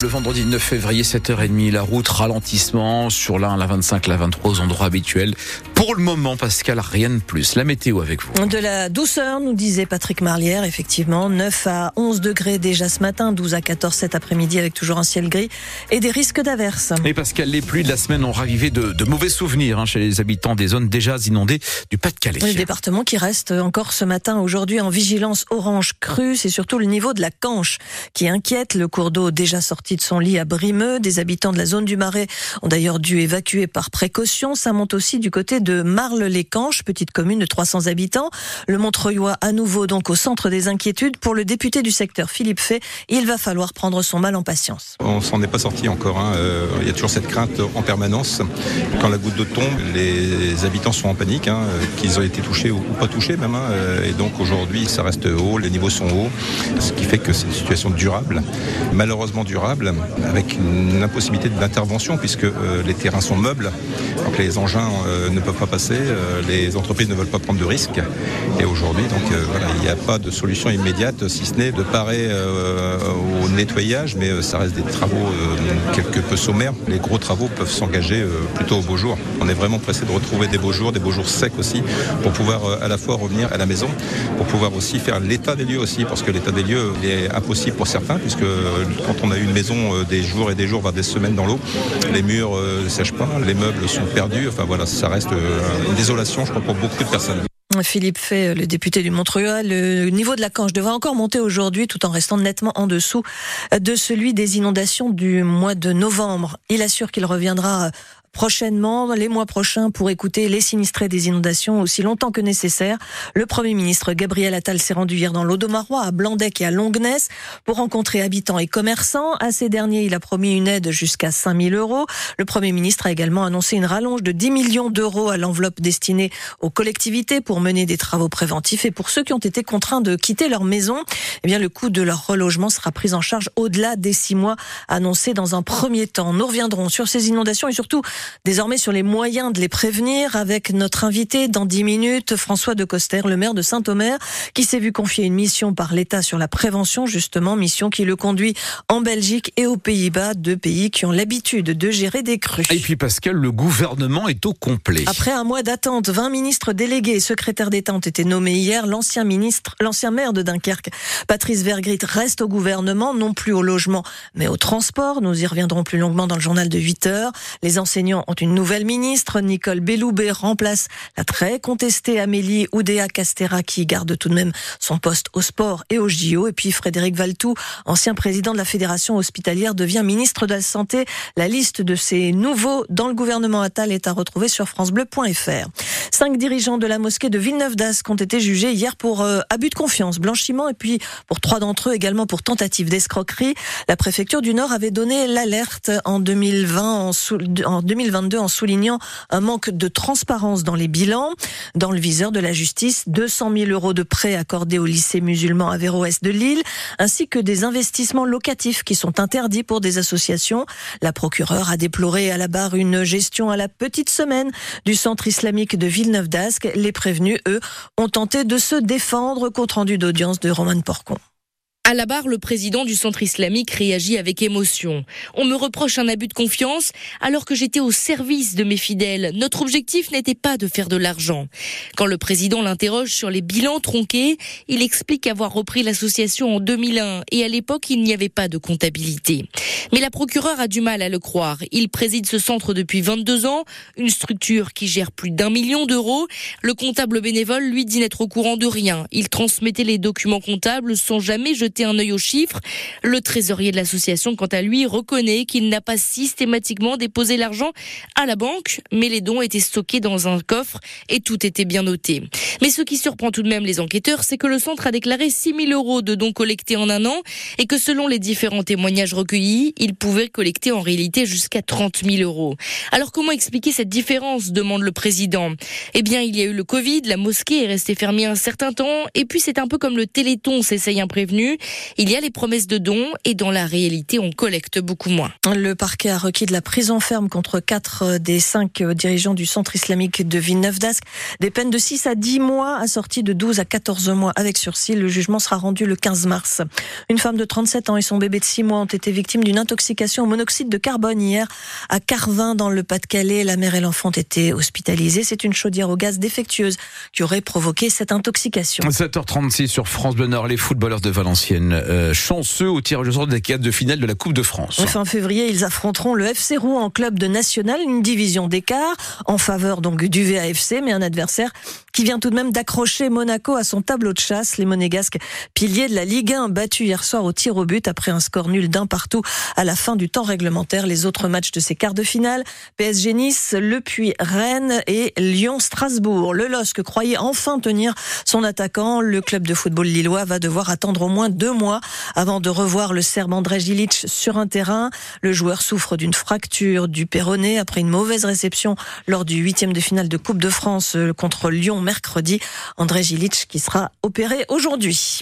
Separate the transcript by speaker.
Speaker 1: Le vendredi 9 février, 7h30, la route ralentissement sur la 1, la 25, la 23 aux endroits habituels. Pour le moment, Pascal, rien de plus. La météo avec vous.
Speaker 2: De la douceur, nous disait Patrick Marlière, effectivement. 9 à 11 degrés déjà ce matin, 12 à 14 cet après-midi avec toujours un ciel gris et des risques d'averses.
Speaker 1: Et Pascal, les pluies de la semaine ont ravivé de, de mauvais souvenirs hein, chez les habitants des zones déjà inondées du Pas-de-Calais.
Speaker 2: Le département qui reste encore ce matin, aujourd'hui, en vigilance orange crue, c'est surtout le niveau de la Canche qui inquiète. Le cours d'eau déjà sorti de son lit à Brimeux. Des habitants de la zone du Marais ont d'ailleurs dû évacuer par précaution. Ça monte aussi du côté de Marle-les-Canches, petite commune de 300 habitants. Le Montreuilois à nouveau donc au centre des inquiétudes. Pour le député du secteur Philippe Fay, il va falloir prendre son mal en patience.
Speaker 3: On s'en est pas sorti encore. Hein. Euh, il y a toujours cette crainte en permanence. Quand la goutte d'eau tombe, les habitants sont en panique, hein, qu'ils ont été touchés ou pas touchés même. Hein. Et donc aujourd'hui, ça reste haut, les niveaux sont hauts, ce qui fait que c'est une situation durable, malheureusement durable, avec une impossibilité d'intervention puisque euh, les terrains sont meubles, donc les engins euh, ne peuvent pas passer, euh, les entreprises ne veulent pas prendre de risques. Et aujourd'hui, donc il n'y a pas de solution immédiate, si ce n'est de parer au nettoyage, mais ça reste des travaux quelque peu sommaires. Les gros travaux peuvent s'engager plutôt au beau jour. On est vraiment pressé de retrouver des beaux jours, des beaux jours secs aussi, pour pouvoir à la fois revenir à la maison, pour pouvoir aussi faire l'état des lieux aussi, parce que l'état des lieux est impossible pour certains, puisque quand on a eu une maison des jours et des jours, voire des semaines dans l'eau. Les murs euh, ne sèchent pas, les meubles sont perdus. Enfin voilà, ça reste euh, une désolation, je crois, pour beaucoup de personnes.
Speaker 2: Philippe Fay, le député du Montreuil, le niveau de la Canche devrait encore monter aujourd'hui tout en restant nettement en dessous de celui des inondations du mois de novembre. Il assure qu'il reviendra prochainement, les mois prochains, pour écouter les sinistrés des inondations aussi longtemps que nécessaire. Le Premier ministre Gabriel Attal s'est rendu hier dans l'Audomarois, à Blandec et à Longness, pour rencontrer habitants et commerçants. À ces derniers, il a promis une aide jusqu'à 5000 euros. Le Premier ministre a également annoncé une rallonge de 10 millions d'euros à l'enveloppe destinée aux collectivités pour mener des travaux préventifs. Et pour ceux qui ont été contraints de quitter leur maison, eh bien, le coût de leur relogement sera pris en charge au-delà des six mois annoncés dans un premier temps. Nous reviendrons sur ces inondations et surtout désormais sur les moyens de les prévenir avec notre invité dans 10 minutes, François de Coster, le maire de Saint-Omer, qui s'est vu confier une mission par l'État sur la prévention, justement, mission qui le conduit en Belgique et aux Pays-Bas, deux pays qui ont l'habitude de gérer des crues.
Speaker 1: Et puis Pascal, le gouvernement est au complet.
Speaker 2: Après un mois d'attente, 20 ministres délégués et secrétaires d'État ont été nommés hier. L'ancien ministre, l'ancien maire de Dunkerque, Patrice Vergrit, reste au gouvernement, non plus au logement, mais au transport. Nous y reviendrons plus longuement dans le journal de 8 heures. Les enseignants ont une nouvelle ministre. Nicole Belloubet remplace la très contestée Amélie Oudéa Castera qui garde tout de même son poste au sport et au JO. Et puis Frédéric Valtou, ancien président de la Fédération hospitalière, devient ministre de la Santé. La liste de ces nouveaux dans le gouvernement Attal est à retrouver sur francebleu.fr. Cinq dirigeants de la mosquée de Villeneuve d'Ascq ont été jugés hier pour euh, abus de confiance, blanchiment et puis pour trois d'entre eux également pour tentative d'escroquerie. La préfecture du Nord avait donné l'alerte en 2020 en, en 2022 en soulignant un manque de transparence dans les bilans. Dans le viseur de la justice, 200 000 euros de prêts accordés au lycée musulman Averroès de Lille, ainsi que des investissements locatifs qui sont interdits pour des associations. La procureure a déploré à la barre une gestion à la petite semaine du centre islamique de Villeneuve d'Ascq. Les prévenus, eux, ont tenté de se défendre. Compte rendu d'audience de Roman Porcon.
Speaker 4: À la barre, le président du centre islamique réagit avec émotion. On me reproche un abus de confiance alors que j'étais au service de mes fidèles. Notre objectif n'était pas de faire de l'argent. Quand le président l'interroge sur les bilans tronqués, il explique avoir repris l'association en 2001 et à l'époque il n'y avait pas de comptabilité. Mais la procureure a du mal à le croire. Il préside ce centre depuis 22 ans, une structure qui gère plus d'un million d'euros. Le comptable bénévole lui dit n'être au courant de rien. Il transmettait les documents comptables sans jamais jeter un œil aux chiffres. Le trésorier de l'association, quant à lui, reconnaît qu'il n'a pas systématiquement déposé l'argent à la banque, mais les dons étaient stockés dans un coffre et tout était bien noté. Mais ce qui surprend tout de même les enquêteurs, c'est que le centre a déclaré 6 000 euros de dons collectés en un an et que selon les différents témoignages recueillis, il pouvait collecter en réalité jusqu'à 30 000 euros. Alors comment expliquer cette différence demande le président. Eh bien, il y a eu le Covid, la mosquée est restée fermée un certain temps et puis c'est un peu comme le Téléthon s'essaye Il y a les promesses de dons et dans la réalité, on collecte beaucoup moins.
Speaker 2: Le parquet a requis de la prison ferme contre quatre des cinq dirigeants du centre islamique de Villeneuve-d'Ascq. Des peines de 6 à 10 mois assorties de 12 à 14 mois avec sursis. Le jugement sera rendu le 15 mars. Une femme de 37 ans et son bébé de 6 mois ont été victimes d'une intoxication au monoxyde de carbone hier à Carvin dans le Pas-de-Calais. La mère et l'enfant ont été hospitalisés. C'est une chaudière au gaz défectueuse qui aurait provoqué cette intoxication.
Speaker 1: 7h36 sur France Bleu Nord, les footballeurs de Valenciennes euh, chanceux au tirage au sort des cadres de finale de la Coupe de France.
Speaker 2: Fin février, ils affronteront le FC Rouen en club de national, une division d'écart en faveur donc du VAFC, mais un adversaire qui vient tout de même d'accrocher Monaco à son tableau de chasse. Les Monégasques, piliers de la Ligue 1, battus hier soir au tir au but après un score nul d'un partout à la fin du temps réglementaire. Les autres matchs de ces quarts de finale, PSG Nice, Le Puy Rennes et Lyon-Strasbourg. Le LOSC croyait enfin tenir son attaquant. Le club de football lillois va devoir attendre au moins deux mois avant de revoir le Serbe André Gilic sur un terrain. Le joueur souffre d'une fracture du péroné après une mauvaise réception lors du huitième de finale de Coupe de France contre Lyon mercredi. André Gilic qui sera opéré aujourd'hui.